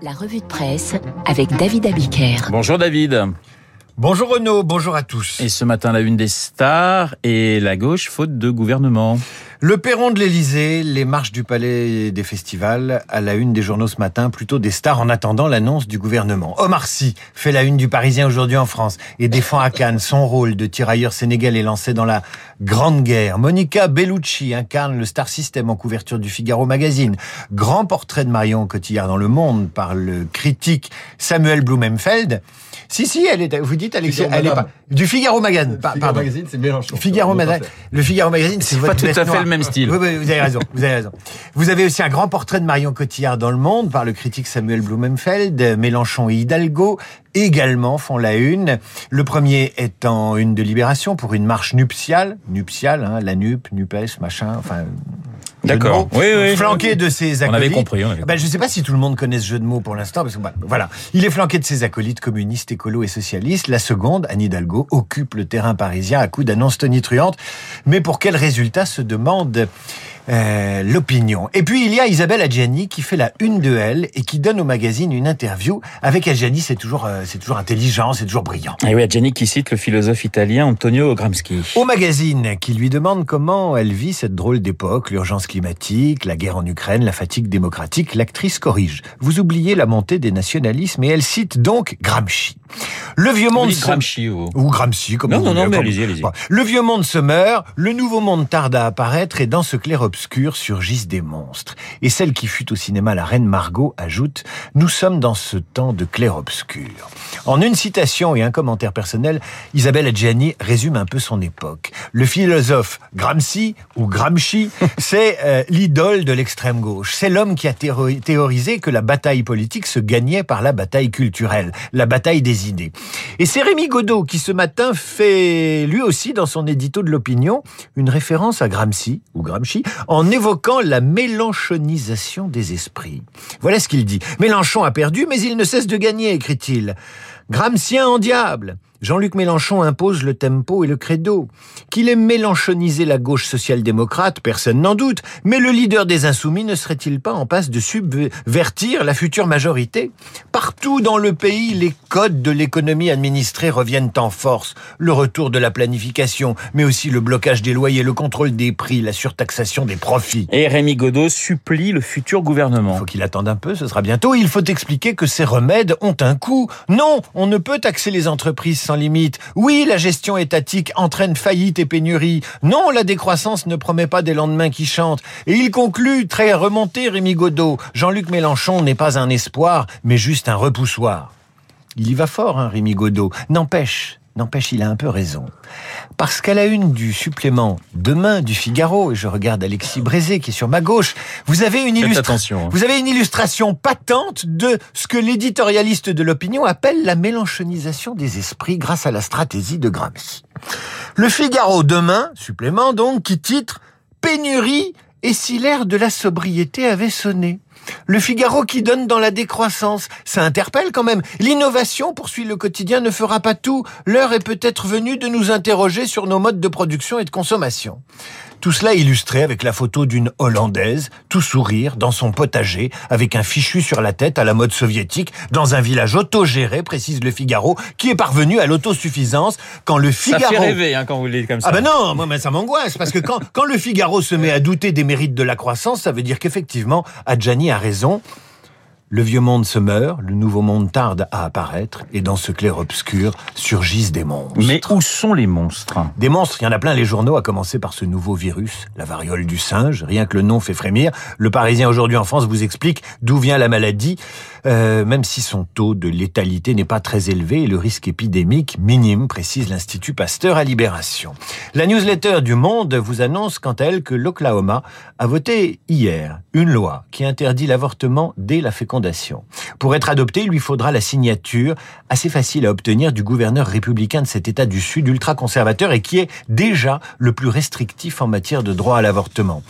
La revue de presse avec David Abiker. Bonjour David. Bonjour Renaud, bonjour à tous. Et ce matin, la une des stars et la gauche, faute de gouvernement. Le perron de l'Elysée, les marches du palais des festivals, à la une des journaux ce matin, plutôt des stars en attendant l'annonce du gouvernement. Omar Sy fait la une du Parisien aujourd'hui en France et défend à Cannes son rôle de tirailleur sénégalais lancé dans la Grande Guerre. Monica Bellucci incarne le star system en couverture du Figaro Magazine. Grand portrait de Marion Cotillard dans Le Monde par le critique Samuel Blumenfeld. Si, si, elle est, vous dites, Alexis, elle est pas, du Figaro Magazine. Figaro Magazine, c'est Mélenchon. Figaro Magazine. Le Figaro Magazine, c'est pas tout à fait oui, vous avez raison, vous avez raison. Vous avez aussi un grand portrait de Marion Cotillard dans Le Monde par le critique Samuel Blumenfeld. Mélenchon et Hidalgo également font la une. Le premier étant une de Libération pour une marche nuptiale, nuptiale, hein, la nupe, nupes, machin, enfin D'accord. Oui, oui. Flanqué de ses acolytes. On avait compris. On avait Ben, je ne sais pas si tout le monde connaît ce jeu de mots pour l'instant, parce que bah, voilà, il est flanqué de ses acolytes communistes, écolos et socialistes. La seconde, Anne Hidalgo, occupe le terrain parisien à coups d'annonces tonitruantes. Mais pour quel résultat se demande euh, l'opinion. Et puis il y a Isabelle Adjani qui fait la une de elle et qui donne au magazine une interview. Avec Adjani, c'est toujours, euh, c'est toujours intelligent, c'est toujours brillant. Et oui, Adjani qui cite le philosophe italien Antonio Gramsci. Au magazine, qui lui demande comment elle vit cette drôle d'époque, l'urgence climatique, la guerre en Ukraine, la fatigue démocratique, l'actrice corrige. Vous oubliez la montée des nationalismes et elle cite donc Gramsci. Le vieux monde se... Gramsci ou... ou Gramsci, comme non, vous non, non, mais allez-y, allez-y. Le vieux monde se meurt, le nouveau monde tarde à apparaître et dans ce clair-obscur surgissent des monstres. Et celle qui fut au cinéma la reine Margot ajoute « Nous sommes dans ce temps de clair-obscur ». En une citation et un commentaire personnel, Isabelle Adjani résume un peu son époque. Le philosophe Gramsci ou Gramsci, c'est euh, l'idole de l'extrême gauche. C'est l'homme qui a théo- théorisé que la bataille politique se gagnait par la bataille culturelle, la bataille des idées. Et c'est Rémi Godot qui ce matin fait lui aussi dans son édito de l'opinion une référence à Gramsci ou Gramsci en évoquant la mélanchonisation des esprits. Voilà ce qu'il dit. Mélenchon a perdu mais il ne cesse de gagner, écrit-il. Gramscien en diable. Jean-Luc Mélenchon impose le tempo et le credo. Qu'il ait mélenchonisé la gauche social-démocrate, personne n'en doute, mais le leader des insoumis ne serait-il pas en passe de subvertir la future majorité? Partout dans le pays, les codes de l'économie administrée reviennent en force. Le retour de la planification, mais aussi le blocage des loyers, le contrôle des prix, la surtaxation des profits. Et Rémi Godot supplie le futur gouvernement. Il faut qu'il attende un peu, ce sera bientôt. Il faut expliquer que ces remèdes ont un coût. Non, on ne peut taxer les entreprises limite. Oui, la gestion étatique entraîne faillite et pénurie. Non, la décroissance ne promet pas des lendemains qui chantent. Et il conclut, très remonté, Rémi Godot, Jean-Luc Mélenchon n'est pas un espoir, mais juste un repoussoir. Il y va fort, hein, Rémi Godot. N'empêche, n'empêche, il a un peu raison. Parce qu'à la une du supplément Demain du Figaro, et je regarde Alexis Brézé qui est sur ma gauche, vous avez une illustration. attention. hein. Vous avez une illustration patente de ce que l'éditorialiste de l'opinion appelle la mélanchonisation des esprits grâce à la stratégie de Gramsci. Le Figaro demain, supplément donc, qui titre Pénurie et si l'ère de la sobriété avait sonné. Le Figaro qui donne dans la décroissance. Ça interpelle quand même. L'innovation, poursuit le quotidien, ne fera pas tout. L'heure est peut-être venue de nous interroger sur nos modes de production et de consommation. Tout cela illustré avec la photo d'une Hollandaise, tout sourire, dans son potager, avec un fichu sur la tête à la mode soviétique, dans un village autogéré, précise le Figaro, qui est parvenu à l'autosuffisance quand le Ça Figaro... fait rêver hein, quand vous le dites comme ça. Ah ben non, moi ça m'angoisse parce que quand quand le Figaro se met à douter des mérites de la croissance, ça veut dire qu'effectivement Adjani a raison. Le vieux monde se meurt, le nouveau monde tarde à apparaître, et dans ce clair-obscur surgissent des monstres. Mais où sont les monstres? Des monstres, il y en a plein les journaux, à commencer par ce nouveau virus, la variole du singe. Rien que le nom fait frémir. Le Parisien aujourd'hui en France vous explique d'où vient la maladie, euh, même si son taux de létalité n'est pas très élevé et le risque épidémique minime, précise l'Institut Pasteur à Libération. La newsletter du Monde vous annonce quant à elle que l'Oklahoma a voté hier une loi qui interdit l'avortement dès la fécondation. Pour être adopté, il lui faudra la signature assez facile à obtenir du gouverneur républicain de cet État du Sud ultra-conservateur et qui est déjà le plus restrictif en matière de droit à l'avortement.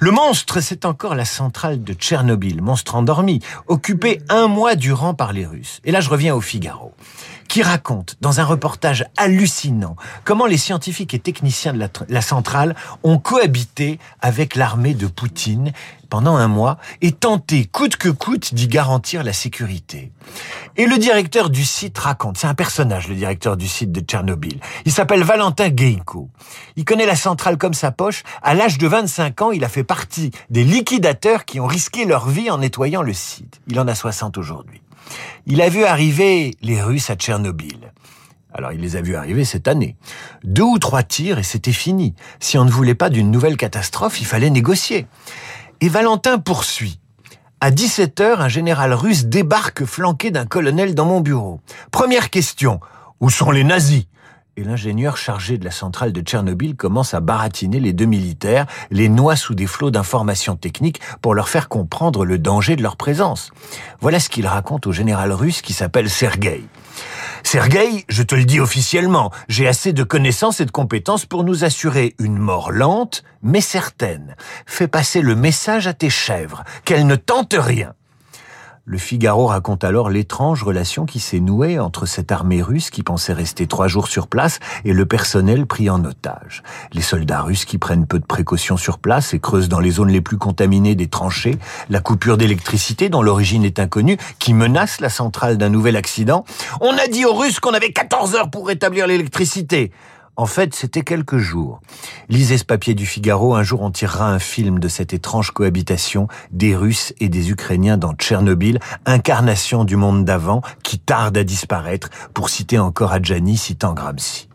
Le monstre, c'est encore la centrale de Tchernobyl, monstre endormi, occupé un mois durant par les Russes. Et là, je reviens au Figaro. Qui raconte dans un reportage hallucinant comment les scientifiques et techniciens de la, centrale ont cohabité avec l'armée de Poutine pendant un mois et tenté coûte que coûte d'y garantir la sécurité. Et le directeur du site raconte, c'est un personnage, le directeur du site de Tchernobyl. Il s'appelle Valentin Geiko. Il connaît la centrale comme sa poche. À l'âge de 25 ans, il a fait partie des liquidateurs qui ont risqué leur vie en nettoyant le site. Il en a 60 aujourd'hui. Il a vu arriver les Russes à Tchernobyl. Alors il les a vus arriver cette année. Deux ou trois tirs et c'était fini. Si on ne voulait pas d'une nouvelle catastrophe, il fallait négocier. Et Valentin poursuit. À 17h, un général russe débarque flanqué d'un colonel dans mon bureau. Première question, où sont les nazis? Et l'ingénieur chargé de la centrale de Tchernobyl commence à baratiner les deux militaires, les noie sous des flots d'informations techniques pour leur faire comprendre le danger de leur présence. Voilà ce qu'il raconte au général russe qui s'appelle Sergueï. Sergueï, je te le dis officiellement, j'ai assez de connaissances et de compétences pour nous assurer une mort lente, mais certaine. Fais passer le message à tes chèvres, qu'elles ne tentent rien. Le Figaro raconte alors l'étrange relation qui s'est nouée entre cette armée russe qui pensait rester trois jours sur place et le personnel pris en otage. Les soldats russes qui prennent peu de précautions sur place et creusent dans les zones les plus contaminées des tranchées, la coupure d'électricité dont l'origine est inconnue, qui menace la centrale d'un nouvel accident. On a dit aux Russes qu'on avait 14 heures pour rétablir l'électricité. En fait, c'était quelques jours. Lisez ce papier du Figaro, un jour on tirera un film de cette étrange cohabitation des Russes et des Ukrainiens dans Tchernobyl, incarnation du monde d'avant qui tarde à disparaître, pour citer encore Adjani citant Gramsci.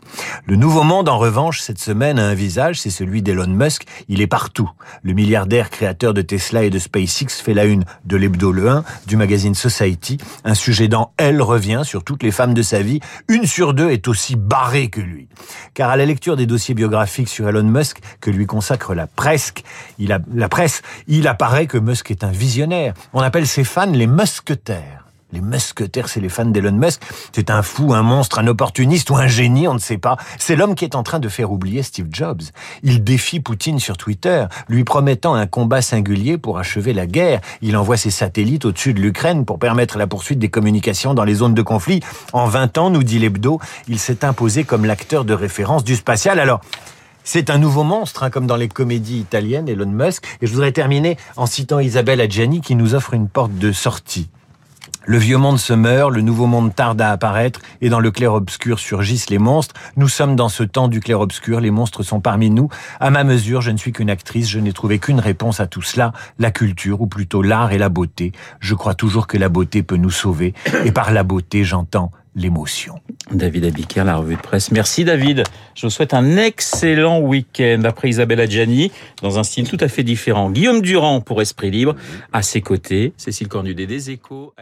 Le nouveau monde, en revanche, cette semaine a un visage, c'est celui d'Elon Musk. Il est partout. Le milliardaire créateur de Tesla et de SpaceX fait la une de l'hebdo Le 1 du magazine Society. Un sujet dans Elle revient sur toutes les femmes de sa vie. Une sur deux est aussi barrée que lui. Car à la lecture des dossiers biographiques sur Elon Musk que lui consacre la presse, il apparaît que Musk est un visionnaire. On appelle ses fans les musquetaires. Les musquetaires, c'est les fans d'Elon Musk. C'est un fou, un monstre, un opportuniste ou un génie, on ne sait pas. C'est l'homme qui est en train de faire oublier Steve Jobs. Il défie Poutine sur Twitter, lui promettant un combat singulier pour achever la guerre. Il envoie ses satellites au-dessus de l'Ukraine pour permettre la poursuite des communications dans les zones de conflit. En 20 ans, nous dit l'hebdo, il s'est imposé comme l'acteur de référence du spatial. Alors, c'est un nouveau monstre, hein, comme dans les comédies italiennes, Elon Musk. Et je voudrais terminer en citant Isabelle Adjani qui nous offre une porte de sortie. Le vieux monde se meurt, le nouveau monde tarde à apparaître, et dans le clair-obscur surgissent les monstres. Nous sommes dans ce temps du clair-obscur, les monstres sont parmi nous. À ma mesure, je ne suis qu'une actrice, je n'ai trouvé qu'une réponse à tout cela, la culture, ou plutôt l'art et la beauté. Je crois toujours que la beauté peut nous sauver, et par la beauté, j'entends l'émotion. David Abiker, la revue de presse. Merci David. Je vous souhaite un excellent week-end. Après Isabelle Adjani, dans un style tout à fait différent. Guillaume Durand pour Esprit Libre. À ses côtés, Cécile Cornudet des Échos,